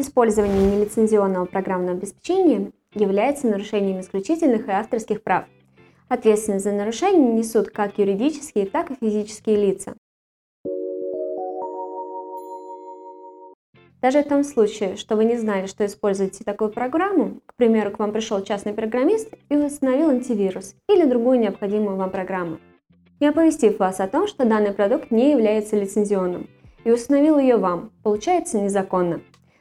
Использование нелицензионного программного обеспечения является нарушением исключительных и авторских прав. Ответственность за нарушение несут как юридические, так и физические лица. Даже в том случае, что вы не знали, что используете такую программу, к примеру, к вам пришел частный программист и установил антивирус или другую необходимую вам программу, не оповестив вас о том, что данный продукт не является лицензионным, и установил ее вам, получается незаконно.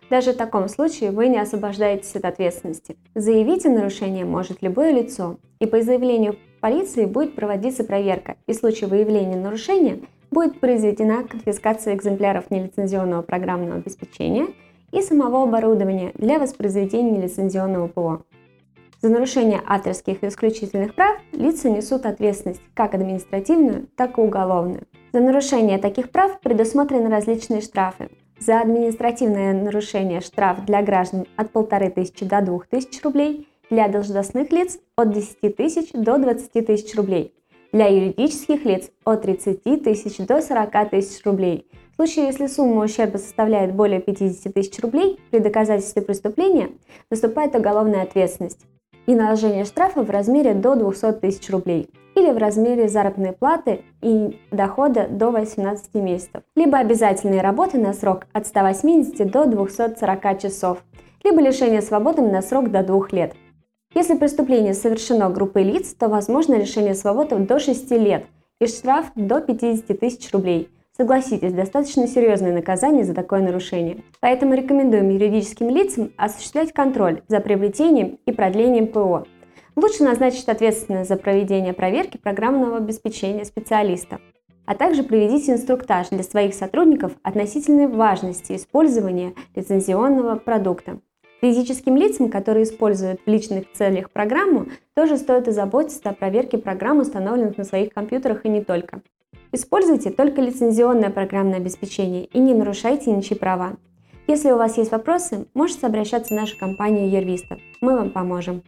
Даже в таком случае вы не освобождаетесь от ответственности. Заявить о нарушении может любое лицо, и по заявлению полиции будет проводиться проверка, и в случае выявления нарушения будет произведена конфискация экземпляров нелицензионного программного обеспечения и самого оборудования для воспроизведения нелицензионного ПО. За нарушение авторских и исключительных прав лица несут ответственность как административную, так и уголовную. За нарушение таких прав предусмотрены различные штрафы. За административное нарушение штраф для граждан от 1500 до 2000 рублей, для должностных лиц от 10 тысяч до 20 тысяч рублей, для юридических лиц от 30 тысяч до 40 тысяч рублей. В случае, если сумма ущерба составляет более 50 тысяч рублей, при доказательстве преступления наступает уголовная ответственность и наложение штрафа в размере до 200 тысяч рублей или в размере заработной платы и дохода до 18 месяцев, либо обязательные работы на срок от 180 до 240 часов, либо лишение свободы на срок до 2 лет. Если преступление совершено группой лиц, то возможно лишение свободы до 6 лет и штраф до 50 тысяч рублей. Согласитесь, достаточно серьезное наказание за такое нарушение. Поэтому рекомендуем юридическим лицам осуществлять контроль за приобретением и продлением ПО. Лучше назначить ответственность за проведение проверки программного обеспечения специалиста а также проведите инструктаж для своих сотрудников относительной важности использования лицензионного продукта. Физическим лицам, которые используют в личных целях программу, тоже стоит озаботиться о проверке программ, установленных на своих компьютерах и не только. Используйте только лицензионное программное обеспечение и не нарушайте ничьи права. Если у вас есть вопросы, можете обращаться в нашу компанию Ервиста. Мы вам поможем.